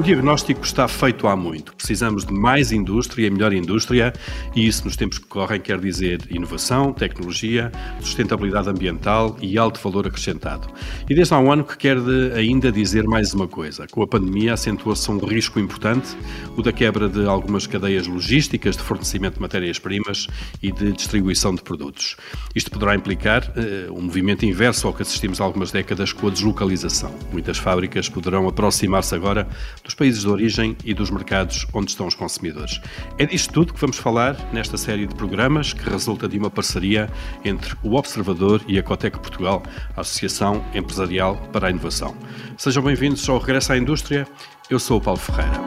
O diagnóstico está feito há muito. Precisamos de mais indústria e melhor indústria, e isso nos tempos que correm quer dizer inovação, tecnologia, sustentabilidade ambiental e alto valor acrescentado. E desde há um ano que quer ainda dizer mais uma coisa. Com a pandemia acentuou-se um risco importante, o da quebra de algumas cadeias logísticas de fornecimento de matérias-primas e de distribuição de produtos. Isto poderá implicar uh, um movimento inverso ao que assistimos há algumas décadas com a deslocalização. Muitas fábricas poderão aproximar-se agora dos países de origem e dos mercados onde estão os consumidores. É disto tudo que vamos falar nesta série de programas que resulta de uma parceria entre o Observador e a Cotec Portugal, a Associação Empresarial para a Inovação. Sejam bem-vindos ao Regresso à Indústria. Eu sou o Paulo Ferreira.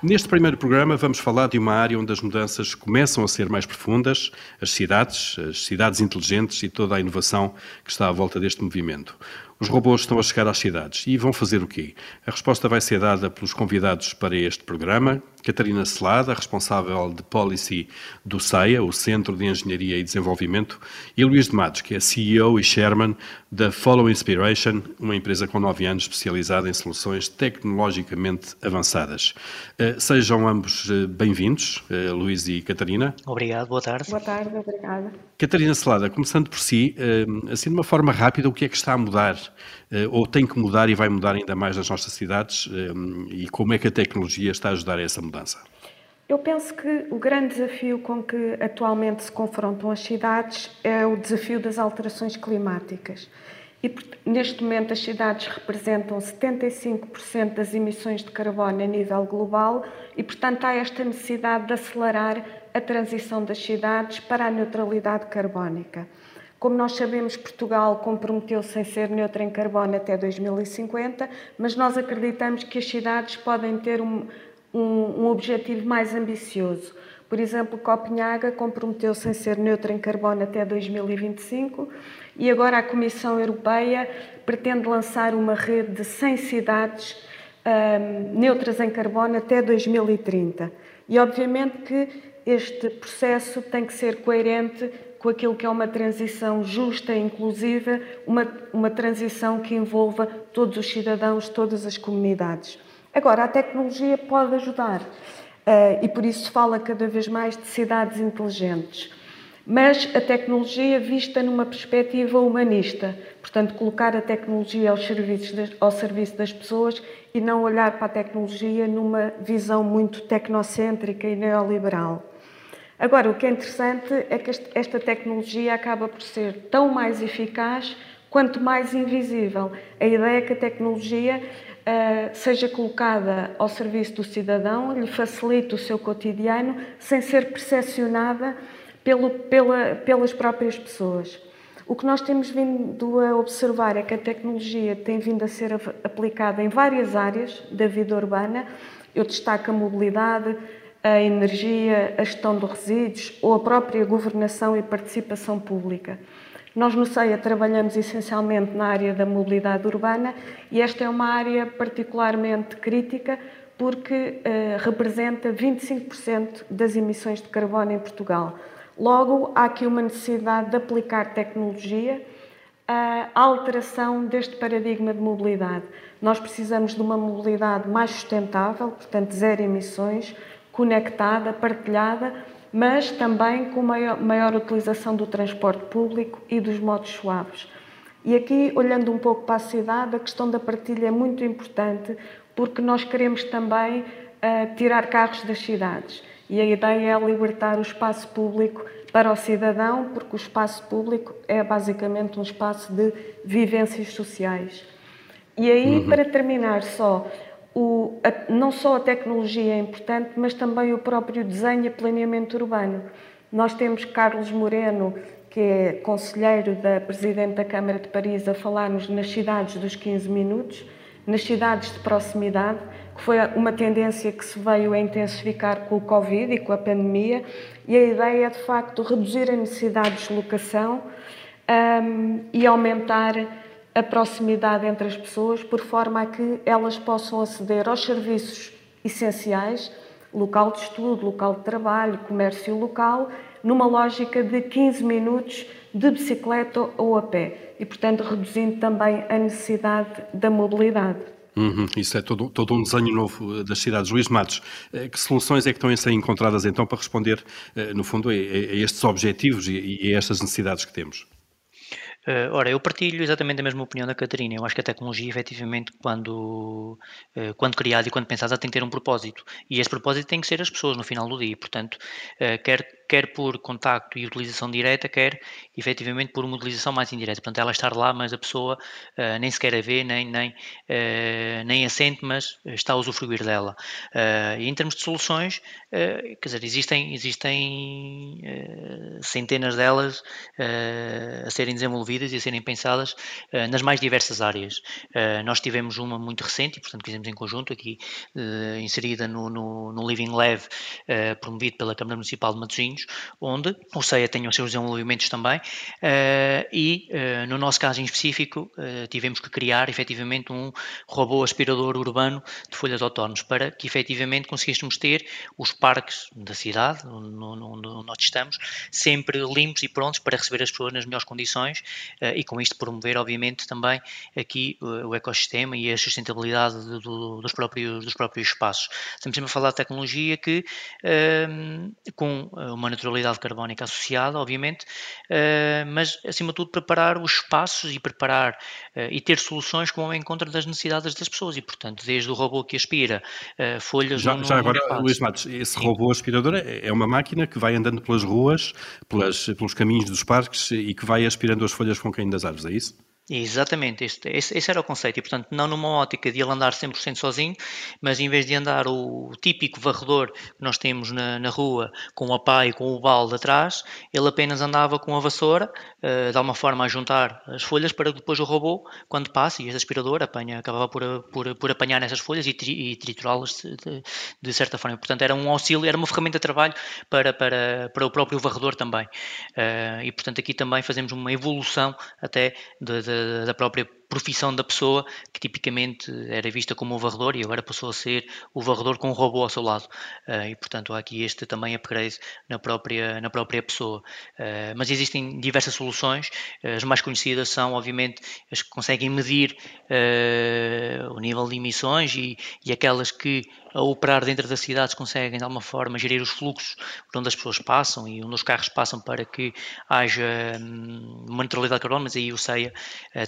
Neste primeiro programa vamos falar de uma área onde as mudanças começam a ser mais profundas, as cidades, as cidades inteligentes e toda a inovação que está à volta deste movimento. Os robôs estão a chegar às cidades e vão fazer o quê? A resposta vai ser dada pelos convidados para este programa. Catarina Celada, responsável de Policy do CEIA, o Centro de Engenharia e Desenvolvimento, e Luís de Matos, que é CEO e Chairman da Follow Inspiration, uma empresa com nove anos especializada em soluções tecnologicamente avançadas. Eh, sejam ambos eh, bem-vindos, eh, Luís e Catarina. Obrigado, boa tarde. Boa tarde, obrigada. Catarina Celada, começando por si, assim de uma forma rápida, o que é que está a mudar ou tem que mudar e vai mudar ainda mais nas nossas cidades e como é que a tecnologia está a ajudar a essa mudança? Eu penso que o grande desafio com que atualmente se confrontam as cidades é o desafio das alterações climáticas. E neste momento as cidades representam 75% das emissões de carbono a nível global e, portanto, há esta necessidade de acelerar a transição das cidades para a neutralidade carbónica. Como nós sabemos, Portugal comprometeu-se em ser neutra em carbono até 2050, mas nós acreditamos que as cidades podem ter um, um, um objetivo mais ambicioso. Por exemplo, Copenhaga comprometeu-se em ser neutra em carbono até 2025 e agora a Comissão Europeia pretende lançar uma rede de 100 cidades um, neutras em carbono até 2030. E obviamente que este processo tem que ser coerente com aquilo que é uma transição justa e inclusiva, uma, uma transição que envolva todos os cidadãos, todas as comunidades. Agora, a tecnologia pode ajudar uh, e por isso se fala cada vez mais de cidades inteligentes. Mas a tecnologia vista numa perspectiva humanista, portanto, colocar a tecnologia aos serviços ao serviço das pessoas e não olhar para a tecnologia numa visão muito tecnocêntrica e neoliberal. Agora, o que é interessante é que esta tecnologia acaba por ser tão mais eficaz quanto mais invisível. A ideia é que a tecnologia uh, seja colocada ao serviço do cidadão, lhe facilite o seu cotidiano, sem ser percepcionada pelo, pela, pelas próprias pessoas. O que nós temos vindo a observar é que a tecnologia tem vindo a ser aplicada em várias áreas da vida urbana. Eu destaco a mobilidade, a energia, a gestão de resíduos ou a própria governação e participação pública. Nós no CEIA trabalhamos essencialmente na área da mobilidade urbana e esta é uma área particularmente crítica porque uh, representa 25% das emissões de carbono em Portugal. Logo, há aqui uma necessidade de aplicar tecnologia à alteração deste paradigma de mobilidade. Nós precisamos de uma mobilidade mais sustentável, portanto, zero emissões, conectada, partilhada, mas também com maior, maior utilização do transporte público e dos modos suaves. E aqui, olhando um pouco para a cidade, a questão da partilha é muito importante, porque nós queremos também uh, tirar carros das cidades. E a ideia é libertar o espaço público para o cidadão, porque o espaço público é basicamente um espaço de vivências sociais. E aí, uhum. para terminar só, o, a, não só a tecnologia é importante, mas também o próprio desenho e planeamento urbano. Nós temos Carlos Moreno, que é conselheiro da Presidente da Câmara de Paris, a falar-nos nas cidades dos 15 minutos, nas cidades de proximidade, que foi uma tendência que se veio a intensificar com o Covid e com a pandemia, e a ideia é, de facto, reduzir a necessidade de deslocação um, e aumentar a proximidade entre as pessoas, por forma a que elas possam aceder aos serviços essenciais, local de estudo, local de trabalho, comércio local, numa lógica de 15 minutos de bicicleta ou a pé e, portanto, reduzindo também a necessidade da mobilidade. Uhum, isso é todo, todo, um desenho novo das cidades. Luís Matos, que soluções é que estão a ser encontradas então para responder, no fundo, a, a estes objetivos e, e a estas necessidades que temos? Uh, ora, eu partilho exatamente a mesma opinião da Catarina. Eu acho que a tecnologia, efetivamente, quando, uh, quando criada e quando pensada, tem que ter um propósito. E esse propósito tem que ser as pessoas no final do dia. Portanto, uh, quer quer por contacto e utilização direta, quer efetivamente por uma utilização mais indireta. Portanto, ela estar lá, mas a pessoa uh, nem sequer a vê, nem, nem, uh, nem a sente, mas está a usufruir dela. Uh, e em termos de soluções, quer dizer, existem, existem centenas delas a serem desenvolvidas e a serem pensadas nas mais diversas áreas. nós tivemos uma muito recente, e portanto fizemos em conjunto, aqui inserida no, no, no Living Lab, promovido pela Câmara Municipal de Matosinhos, onde o CEA tem os seus desenvolvimentos também, uh, e uh, no nosso caso em específico uh, tivemos que criar efetivamente um robô aspirador urbano de folhas autónomos para que efetivamente conseguíssemos ter os parques da cidade, onde nós estamos, sempre limpos e prontos para receber as pessoas nas melhores condições e com isto promover obviamente também aqui o ecossistema e a sustentabilidade do, dos, próprios, dos próprios espaços. Estamos sempre a falar de tecnologia que com uma uma neutralidade carbónica associada, obviamente, uh, mas acima de tudo preparar os espaços e preparar uh, e ter soluções que vão ao encontro das necessidades das pessoas e, portanto, desde o robô que aspira uh, folhas... Já, já agora, Luís Matos, esse Sim. robô aspirador é, é uma máquina que vai andando pelas ruas, pelas, pelos caminhos dos parques e que vai aspirando as folhas com caim das árvores, é isso? Exatamente, este, esse, esse, era o conceito. E, portanto, não numa ótica de ele andar 100% sozinho, mas em vez de andar o típico varredor que nós temos na, na rua, com a pá e com o balde atrás, ele apenas andava com a vassoura, uh, de alguma forma a juntar as folhas para depois o robô, quando passa, e este aspirador apanha, acabava por, por, por apanhar essas folhas e, tri, e triturá-las de, de, certa forma. Portanto, era um auxílio, era uma ferramenta de trabalho para, para, para o próprio varredor também. Uh, e, portanto, aqui também fazemos uma evolução até de, de da própria profissão da pessoa, que tipicamente era vista como o varredor e agora passou a ser o varredor com um robô ao seu lado. Uh, e, portanto, há aqui este também upgrade na própria, na própria pessoa. Uh, mas existem diversas soluções. As mais conhecidas são, obviamente, as que conseguem medir uh, o nível de emissões e, e aquelas que, a operar dentro das cidades, conseguem, de alguma forma, gerir os fluxos por onde as pessoas passam e onde os carros passam para que haja um, uma neutralidade de carbono, mas aí o CEIA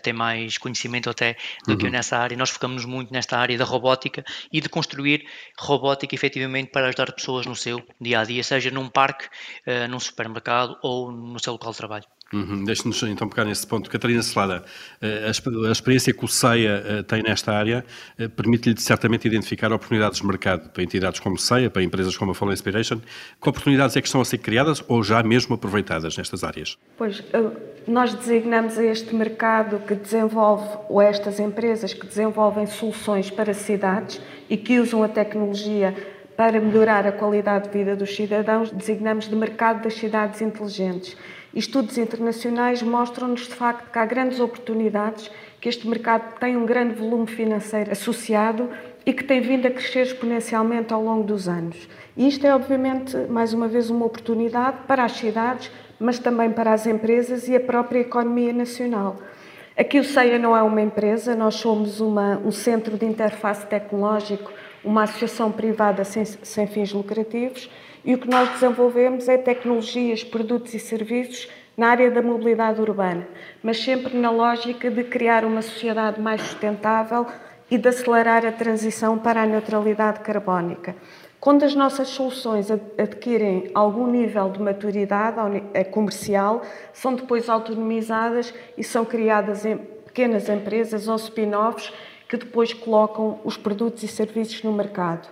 tem mais conhecimento conhecimento até do uhum. que eu nessa área. Nós focamos muito nesta área da robótica e de construir robótica efetivamente para ajudar pessoas no seu dia a dia, seja num parque, uh, num supermercado ou no seu local de trabalho. Uhum. Deixe-nos então pegar nesse ponto. Catarina Celada, eh, a experiência que o CEIA eh, tem nesta área eh, permite-lhe certamente identificar oportunidades de mercado para entidades como o CEIA, para empresas como a Follow Inspiration. Que oportunidades é que estão a ser criadas ou já mesmo aproveitadas nestas áreas? Pois, nós designamos este mercado que desenvolve, ou estas empresas que desenvolvem soluções para cidades e que usam a tecnologia para melhorar a qualidade de vida dos cidadãos, designamos de mercado das cidades inteligentes. Estudos internacionais mostram-nos, de facto, que há grandes oportunidades, que este mercado tem um grande volume financeiro associado e que tem vindo a crescer exponencialmente ao longo dos anos. E isto é, obviamente, mais uma vez, uma oportunidade para as cidades, mas também para as empresas e a própria economia nacional. Aqui o CEIA não é uma empresa, nós somos uma, um centro de interface tecnológico, uma associação privada sem, sem fins lucrativos e o que nós desenvolvemos é tecnologias, produtos e serviços na área da mobilidade urbana, mas sempre na lógica de criar uma sociedade mais sustentável e de acelerar a transição para a neutralidade carbónica. Quando as nossas soluções adquirem algum nível de maturidade é comercial, são depois autonomizadas e são criadas em pequenas empresas ou spin-offs que depois colocam os produtos e serviços no mercado.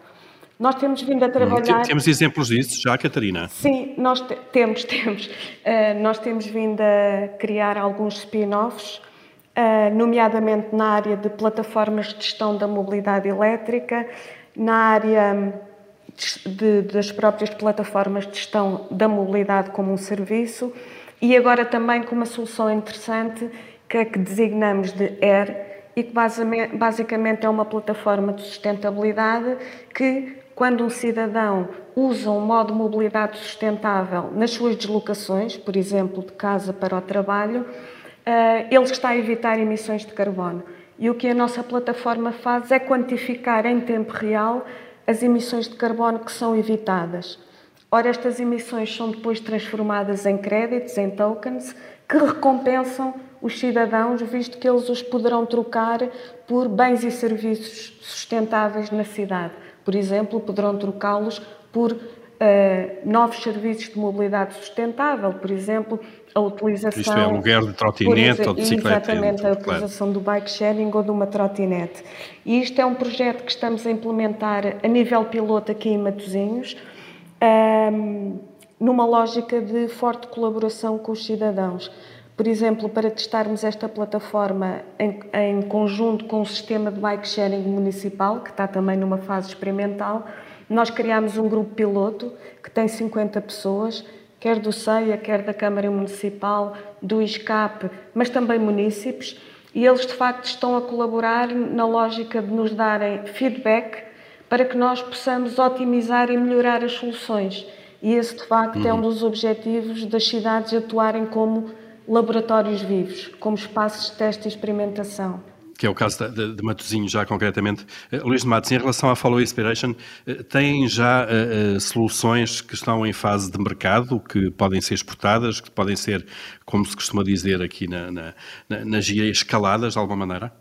Nós temos vindo a trabalhar. Temos exemplos disso já, Catarina? Sim, nós te temos, temos. Uh, nós temos vindo a criar alguns spin-offs, uh, nomeadamente na área de plataformas de gestão da mobilidade elétrica, na área de, das próprias plataformas de gestão da mobilidade como um serviço e agora também com uma solução interessante que é que designamos de AIR e que basicamente é uma plataforma de sustentabilidade que quando um cidadão usa um modo de mobilidade sustentável nas suas deslocações, por exemplo, de casa para o trabalho, eh, ele está a evitar emissões de carbono. e o que a nossa plataforma faz é quantificar em tempo real as emissões de carbono que são evitadas. Ora, estas emissões são depois transformadas em créditos, em tokens, que recompensam os cidadãos, visto que eles os poderão trocar por bens e serviços sustentáveis na cidade. Por exemplo, poderão trocá-los por uh, novos serviços de mobilidade sustentável, por exemplo, a utilização... Isto é, aluguer de trotinete ou de bicicleta. Exatamente, a utilização do bike sharing ou de uma trotinete. E isto é um projeto que estamos a implementar a nível piloto aqui em Matosinhos, um, numa lógica de forte colaboração com os cidadãos. Por exemplo, para testarmos esta plataforma em, em, conjunto com o sistema de bike sharing municipal, que está também numa fase experimental, nós criámos um grupo piloto que tem 50 pessoas, quer do CEIA, quer da Câmara Municipal, do ISCAP, mas também munícipes, e eles de facto estão a colaborar na lógica de nos darem feedback para que nós possamos otimizar e melhorar as soluções. E esse, de facto, uhum. é um uhum. dos objetivos das cidades atuarem como laboratórios vivos, como espaços de teste e experimentação que é o caso de, de Matosinhos já concretamente. Uh, Luís de Matos, em relação à Follow Inspiration, uh, têm já uh, soluções que estão em fase de mercado, que podem ser exportadas, que podem ser, como se costuma dizer aqui na, na, na, na gíria, escaladas de alguma maneira?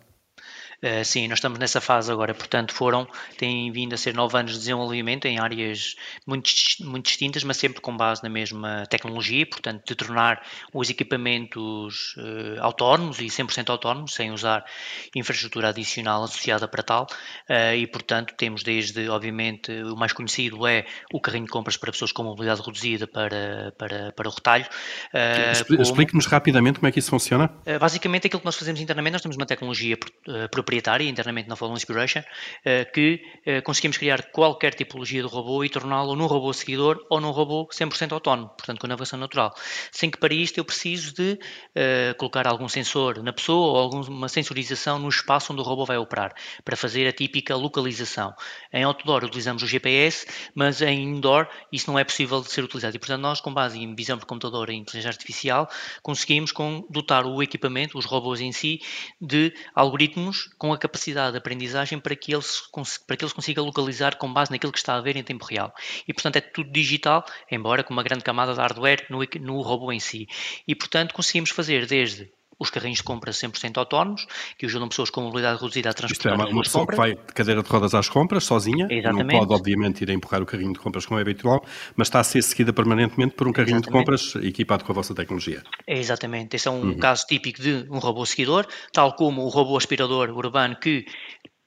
Uh, sim, nós estamos nessa fase agora, portanto, foram, têm vindo a ser nove anos de desenvolvimento em áreas muito, muito distintas, mas sempre com base na mesma tecnologia, portanto, de tornar os equipamentos uh, autónomos e 100% autónomos, sem usar infraestrutura adicional associada para tal, uh, e, portanto, temos desde, obviamente, o mais conhecido é o carrinho de compras para pessoas com mobilidade reduzida para, para, para o retalho. Explique-nos rapidamente como é que isso funciona. basicamente, aquilo que nós fazemos internamente, nós temos uma tecnologia própria proprietária internamente na Follow Inspiration, eh, que eh, conseguimos criar qualquer tipologia de robô e torná-lo num robô seguidor ou num robô 100% autónomo, portanto com navegação natural. Sem que para isto eu preciso de uh, colocar algum sensor na pessoa ou alguma sensorização no espaço onde o robô vai operar, para fazer a típica localização. Em outdoor utilizamos o GPS, mas em indoor isso não é possível de ser utilizado. E portanto nós, com base em visão de computador e inteligência artificial, conseguimos dotar o equipamento, os robôs em si, de algoritmos com a capacidade de aprendizagem para que, ele para que ele se consiga localizar com base naquilo que está a ver em tempo real. E, portanto, é tudo digital, embora com uma grande camada de hardware no, no robô em si. E, portanto, conseguimos fazer desde os carrinhos de compras 100% autónomos, que ajudam pessoas com mobilidade reduzida a transportar Isto é uma, uma pessoa que vai de cadeira de rodas às compras, sozinha, Exatamente. não pode obviamente ir a empurrar o carrinho de compras como é habitual, mas está a ser seguida permanentemente por um carrinho Exatamente. de compras equipado com a vossa tecnologia. Exatamente, esse é um uhum. caso típico de um robô seguidor, tal como o robô aspirador urbano que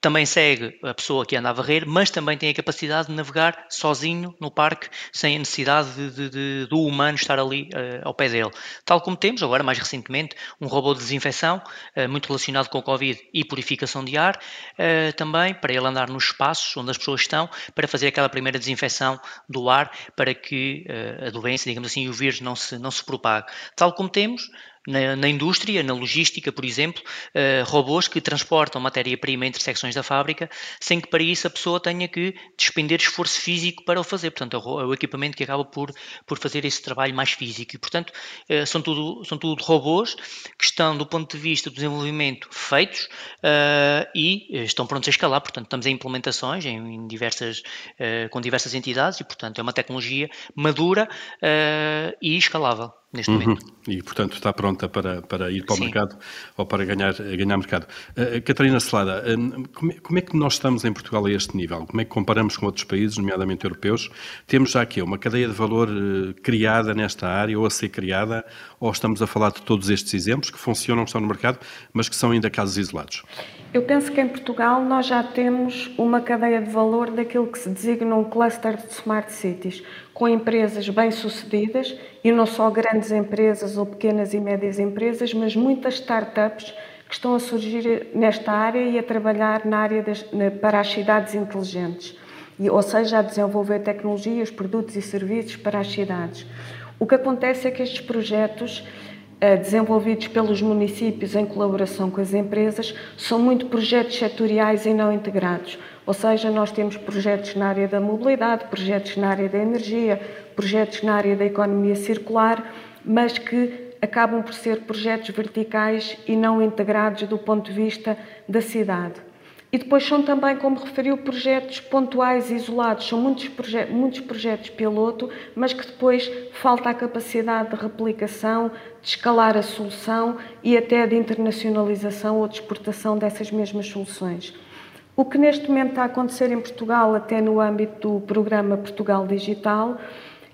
também segue a pessoa que anda a varrer, mas também tem a capacidade de navegar sozinho no parque, sem a necessidade de, de, de, do humano estar ali uh, ao pé dele. Tal como temos agora, mais recentemente, um robô de desinfecção, uh, muito relacionado com Covid e purificação de ar, uh, também para ele andar nos espaços onde as pessoas estão, para fazer aquela primeira desinfecção do ar, para que a doença, digamos assim, o vírus não se, não se propague. Tal como temos na, na, indústria, na logística, por exemplo, uh, robôs que transportam matéria-prima entre secções da fábrica, sem que para isso a pessoa tenha que despender esforço físico para o fazer. Portanto, é o, equipamento que acaba por, por fazer esse trabalho mais físico. E, portanto, uh, são, tudo, são tudo robôs que estão, do ponto de vista do desenvolvimento, feitos uh, e estão prontos a escalar. Portanto, estamos em implementações em, em diversas, com diversas entidades e, portanto, é uma tecnologia madura e escalável neste uhum. momento. E, portanto, está pronta para, para ir para o Sim. mercado ou para ganhar, ganhar mercado. Uh, Catarina Celada, uh, como, é, como, é que nós estamos em Portugal a este nível? Como é que comparamos com outros países, nomeadamente europeus? Temos já aqui uma cadeia de valor uh, criada nesta área ou a ser criada, ou estamos a falar de todos estes exemplos que funcionam, estão no mercado, mas que são ainda casos isolados? Eu penso que em Portugal nós já temos uma cadeia de valor daquilo que se designa um cluster de smart cities, com empresas bem-sucedidas e não só grandes empresas ou pequenas e médias empresas, mas muitas startups que estão a surgir nesta área e a trabalhar na área das, para as cidades inteligentes, e, ou seja, a desenvolver tecnologias, produtos e serviços para as cidades. O que acontece é que estes projetos desenvolvidos pelos municípios em colaboração com as empresas são muito projetos setoriais e não integrados. Ou seja, nós temos projetos na área da mobilidade, projetos na área da energia, projetos na área da economia circular, mas que acabam por ser projetos verticais e não integrados do ponto de vista da cidade. E depois são também, como referiu, projetos pontuais, isolados. São muitos, proje muitos projetos piloto, mas que depois falta a capacidade de replicação, de escalar a solução e até de internacionalização ou de exportação dessas mesmas soluções. O que neste momento está a acontecer em Portugal, até no âmbito do programa Portugal Digital,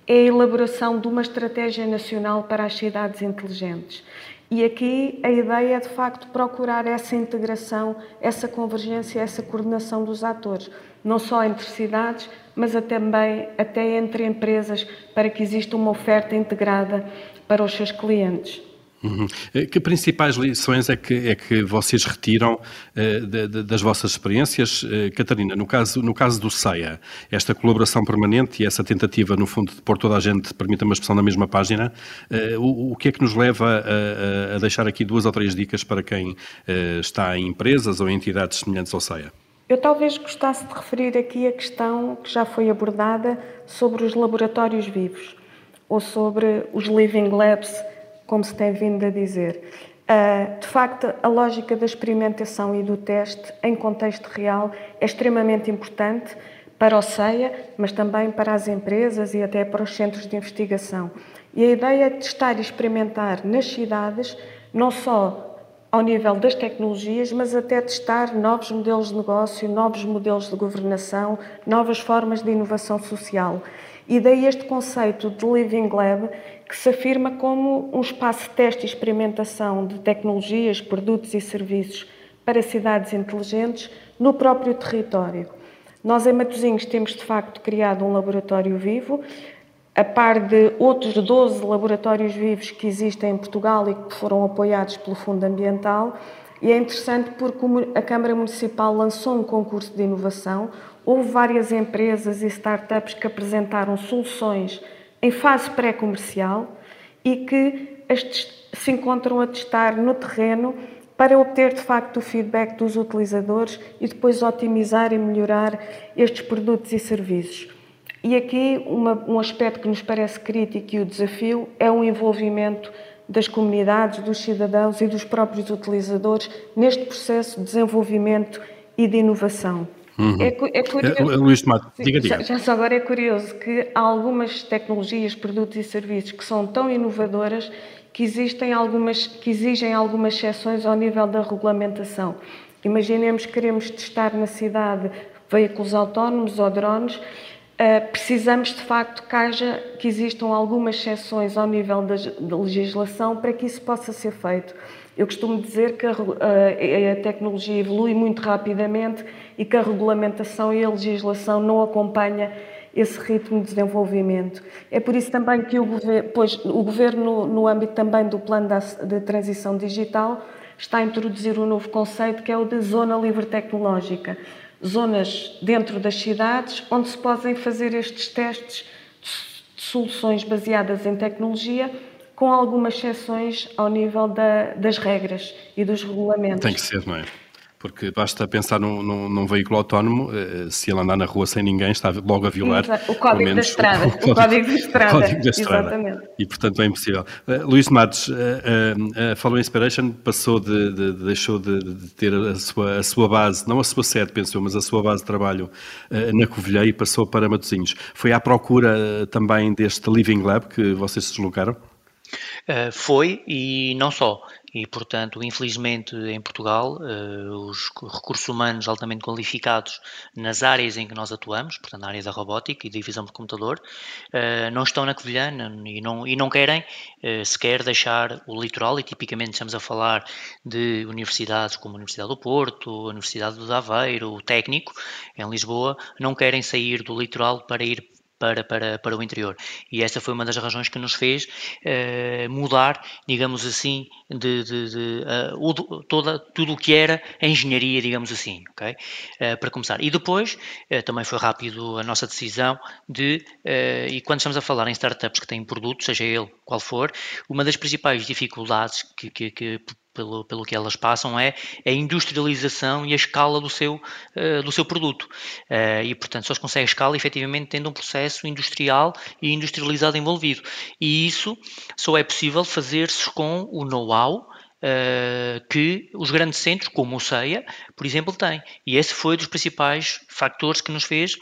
é a elaboração de uma estratégia nacional para as cidades inteligentes. E aqui a ideia é de facto procurar essa integração, essa convergência, essa coordenação dos atores, não só entre cidades, mas também até entre empresas, para que exista uma oferta integrada para os seus clientes. Uhum. Eh, que principais lições é que, é que vocês retiram uh, de, de, das vossas experiências? Uh, Catarina, no caso, no caso do CEIA, esta colaboração permanente e essa tentativa, no fundo, de pôr toda a gente, permita uma expressão na mesma página, uh, o, o, que é que nos leva a, a, deixar aqui duas ou três dicas para quem está em empresas ou em entidades semelhantes ao CEIA? Eu talvez gostasse de referir aqui a questão que já foi abordada sobre os laboratórios vivos ou sobre os living labs como se tem vindo a dizer. Uh, de facto, a lógica da experimentação e do teste em contexto real é extremamente importante para o CEIA, mas também para as empresas e até para os centros de investigação. E a ideia é testar e experimentar nas cidades, não só ao nível das tecnologias, mas até testar novos modelos de negócio, novos modelos de governação, novas formas de inovação social. E daí este conceito de Living Lab, que se afirma como um espaço de teste e experimentação de tecnologias, produtos e serviços para cidades inteligentes no próprio território. Nós em Matosinhos temos de facto criado um laboratório vivo, a par de outros 12 laboratórios vivos que existem em Portugal e que foram apoiados pelo Fundo Ambiental. E é interessante porque a Câmara Municipal lançou um concurso de inovação, houve várias empresas e startups que apresentaram soluções em fase pré-comercial e que se encontram a testar no terreno para obter de facto o feedback dos utilizadores e depois otimizar e melhorar estes produtos e serviços. E aqui uma, um aspecto que nos parece crítico e o desafio é o envolvimento das comunidades, dos cidadãos e dos próprios utilizadores neste processo de desenvolvimento e de inovação. Uhum. É, é, curioso, é, Luís Tomate, diga, diga. Já, já só agora é curioso que há algumas tecnologias, produtos e serviços que são tão inovadoras que existem algumas que exigem algumas exceções ao nível da regulamentação. Imaginemos que queremos testar na cidade veículos autónomos ou drones, uh, precisamos de facto que haja que existam algumas exceções ao nível da, da legislação para que isso possa ser feito. Eu costumo dizer que a, a, a, tecnologia evolui muito rapidamente e que a regulamentação e a legislação não acompanha esse ritmo de desenvolvimento. É por isso também que o governo, pois, o governo no âmbito também do plano de transição digital, está a introduzir um novo conceito que é o de zona livre tecnológica. Zonas dentro das cidades onde se podem fazer estes testes de soluções baseadas em tecnologia com algumas exceções ao nível da, das regras e dos regulamentos. Tem que ser, não é? Porque basta pensar num, num, num, veículo autónomo, eh, se ele andar na rua sem ninguém, está logo a violar o código da estrada. O, código, o código da estrada. Código da estrada. Exatamente. E, portanto, é impossível. Uh, Luís Matos, uh, uh, a Follow Inspiration passou de, de, de deixou de, de, ter a sua, a sua base, não a sua sede, penso eu, mas a sua base de trabalho uh, na Covilhã e passou para Matosinhos. Foi à procura também deste Living Lab que vocês se deslocaram? Uh, foi e não só. E, portanto, infelizmente em Portugal, uh, os recursos humanos altamente qualificados nas áreas em que nós atuamos, portanto, na área da robótica e divisão de computador, uh, não estão na Covilhã e não, e não querem sequer deixar o litoral. E, tipicamente, estamos a falar de universidades como a Universidade do Porto, a Universidade do Aveiro, o Técnico, em Lisboa, não querem sair do litoral para ir para, para, para o interior. E essa foi uma das razões que nos fez uh, mudar, digamos assim, de, de, de uh, toda, tudo o que era a engenharia, digamos assim, ok? Uh, para começar. E depois, também foi rápido a nossa decisão de, e quando estamos a falar em startups que têm produtos, seja ele qual for, uma das principais dificuldades que, que, que pelo, pelo que elas passam é a industrialização e a escala do seu, uh, do seu produto. Uh, e, portanto, só se consegue escala efetivamente tendo um processo industrial e industrializado envolvido. E isso só é possível fazer-se com o know-how Uh, que os grandes centros, como o CEIA, por exemplo, têm. E esse foi dos principais factores que nos fez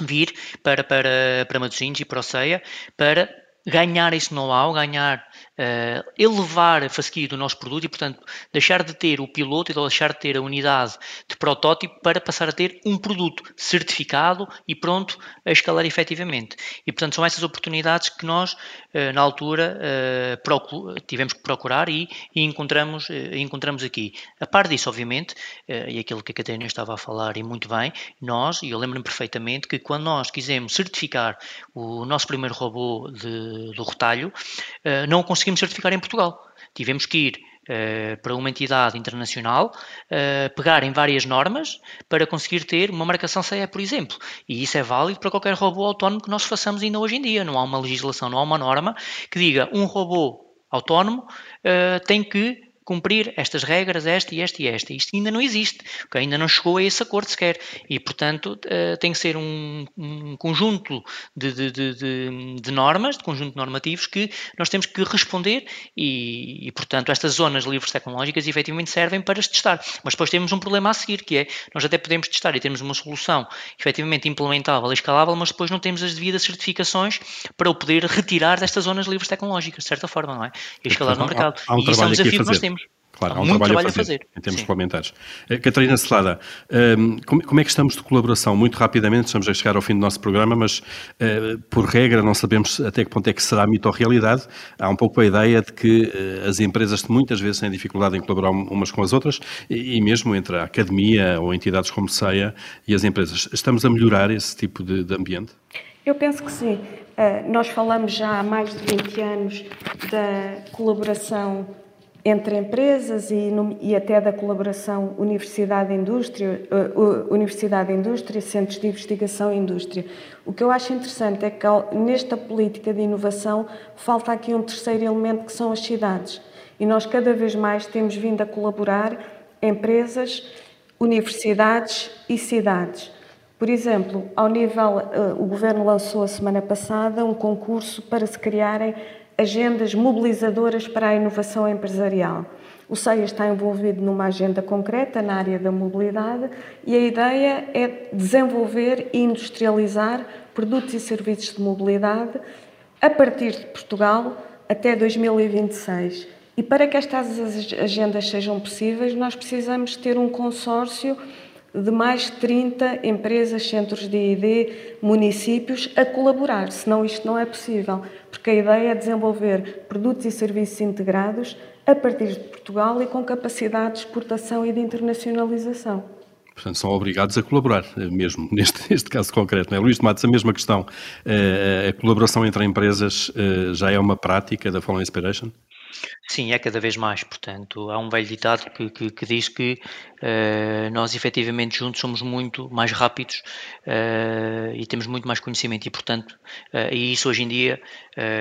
vir para, para, para Matosinhos e para o CEIA para ganhar esse know-how, ganhar uh, elevar a fasquia do nosso produto e, portanto, deixar de ter o piloto e deixar de ter a unidade de protótipo para passar a ter um produto certificado e pronto a escalar efetivamente. E, portanto, são essas oportunidades que nós, uh, na altura, uh, tivemos que procurar e, e encontramos, encontramos aqui. A par disso, obviamente, e aquilo que a Catarina estava a falar e muito bem, nós, e eu lembro-me perfeitamente que quando nós quisemos certificar o nosso primeiro robô de, do retalho, não conseguimos certificar em Portugal. Tivemos que ir uh, para uma entidade internacional, uh, pegar em várias normas para conseguir ter uma marcação CE, por exemplo. E isso é válido para qualquer robô autónomo que nós façamos ainda hoje em dia. Não há uma legislação, não há uma norma que diga um robô autónomo uh, tem que cumprir estas regras, esta e esta e esta. Isto ainda não existe, okay? ainda não chegou a esse acordo sequer. E, portanto, uh, tem que ser um, um conjunto de, de, de, de, normas, de conjunto normativos que nós temos que responder e, e, portanto, estas zonas livres tecnológicas efetivamente servem para testar. Mas depois temos um problema a seguir, que é, nós até podemos testar e temos uma solução efetivamente implementável e escalável, mas depois não temos as devidas certificações para o poder retirar destas zonas livres tecnológicas, de certa forma, não é? E escalar no mercado. Há um e isso é um desafio que nós temos. Claro, há um trabalho, trabalho, a fazer, a fazer. em termos Sim. complementares. Uh, Catarina Celada, uh, como, é que estamos de colaboração? Muito rapidamente, estamos a chegar ao fim do nosso programa, mas uh, por regra não sabemos até que ponto é que será mito ou realidade. Há um pouco a ideia de que eh, as empresas muitas vezes têm dificuldade em colaborar umas com as outras e, mesmo entre a academia ou entidades como CEIA e as empresas. Estamos a melhorar esse tipo de, de ambiente? Eu penso que sim. Uh, nós falamos já há mais de 20 anos da colaboração entre empresas e, no, e até da colaboração Universidade-Indústria, uh, Universidade-Indústria, Centros de Investigação e Indústria. O que eu acho interessante é que nesta política de inovação falta aqui um terceiro elemento que são as cidades. E nós cada vez mais temos vindo a colaborar empresas, universidades e cidades. Por exemplo, ao nível, uh, o Governo lançou a semana passada um concurso para se criarem agendas mobilizadoras para a inovação empresarial. O CEIA está envolvido numa agenda concreta na área da mobilidade e a ideia é desenvolver e industrializar produtos e serviços de mobilidade a partir de Portugal até 2026. E para que estas agendas sejam possíveis, nós precisamos ter um consórcio de mais de 30 empresas, centros de ID, municípios a colaborar, senão isto não é possível, porque a ideia é desenvolver produtos e serviços integrados a partir de Portugal e com capacidade de exportação e de internacionalização. Portanto, são obrigados a colaborar, eh, mesmo neste, neste caso concreto. Não é? Luís de Matos, a mesma questão. Eh, a colaboração entre empresas eh, já é uma prática da Follow Inspiration? Sim, é cada vez mais. Portanto, há um velho ditado que, que, que diz que uh, nós efetivamente juntos somos muito mais rápidos uh, e temos muito mais conhecimento e, portanto, uh, e isso hoje em dia,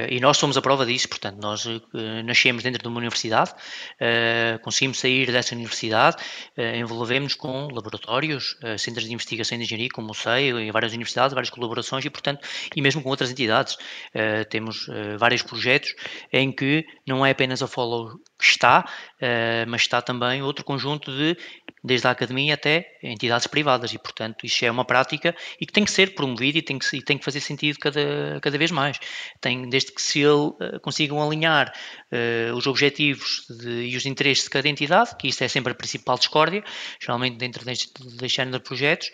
e nós somos a prova disso, portanto, nós nascemos dentro de uma universidade, conseguimos sair dessa universidade, envolvemos com laboratórios, centros de investigação e engenharia, como o SEI, em várias universidades, várias colaborações e, portanto, e mesmo com outras entidades. temos vários projetos em que não é apenas a Follow está, uh, mas está também outro conjunto de, desde a academia até entidades privadas, e portanto isso é uma prática e que tem que ser promovida e tem que, e tem que fazer sentido cada, cada vez mais. Tem, desde que se ele, uh, consigam alinhar uh, os objetivos de, e os interesses de cada entidade, que isso é sempre a principal discórdia, geralmente dentro deste, género de projetos,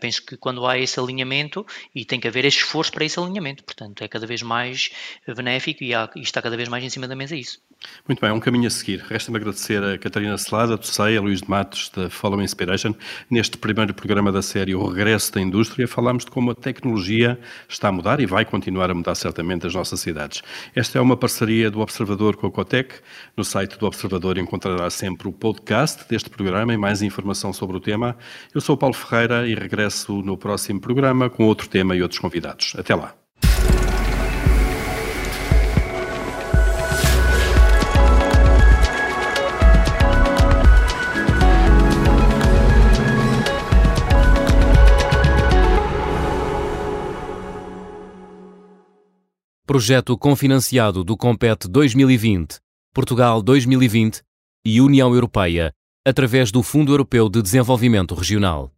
penso que quando há esse alinhamento, e tem que haver esse esforço para esse alinhamento, portanto é cada vez mais benéfico e, há, e está cada vez mais em cima da mesa isso. Muito bem, um caminho a seguir. Resta-me agradecer a Catarina Celada, do CEI, a Luís de Matos, da Follow Inspiration. Neste primeiro programa da série O Regresso da Indústria, falamos de como a tecnologia está a mudar e vai continuar a mudar certamente as nossas cidades. Esta é uma parceria do Observador com a Cotec. No site do Observador encontrará sempre o podcast deste programa e mais informação sobre o tema. Eu sou Paulo Ferreira e regresso no próximo programa com outro tema e outros convidados. Até lá. Projeto confinanciado do Compete 2020, Portugal 2020 e União Europeia, através do Fundo Europeu de Desenvolvimento Regional.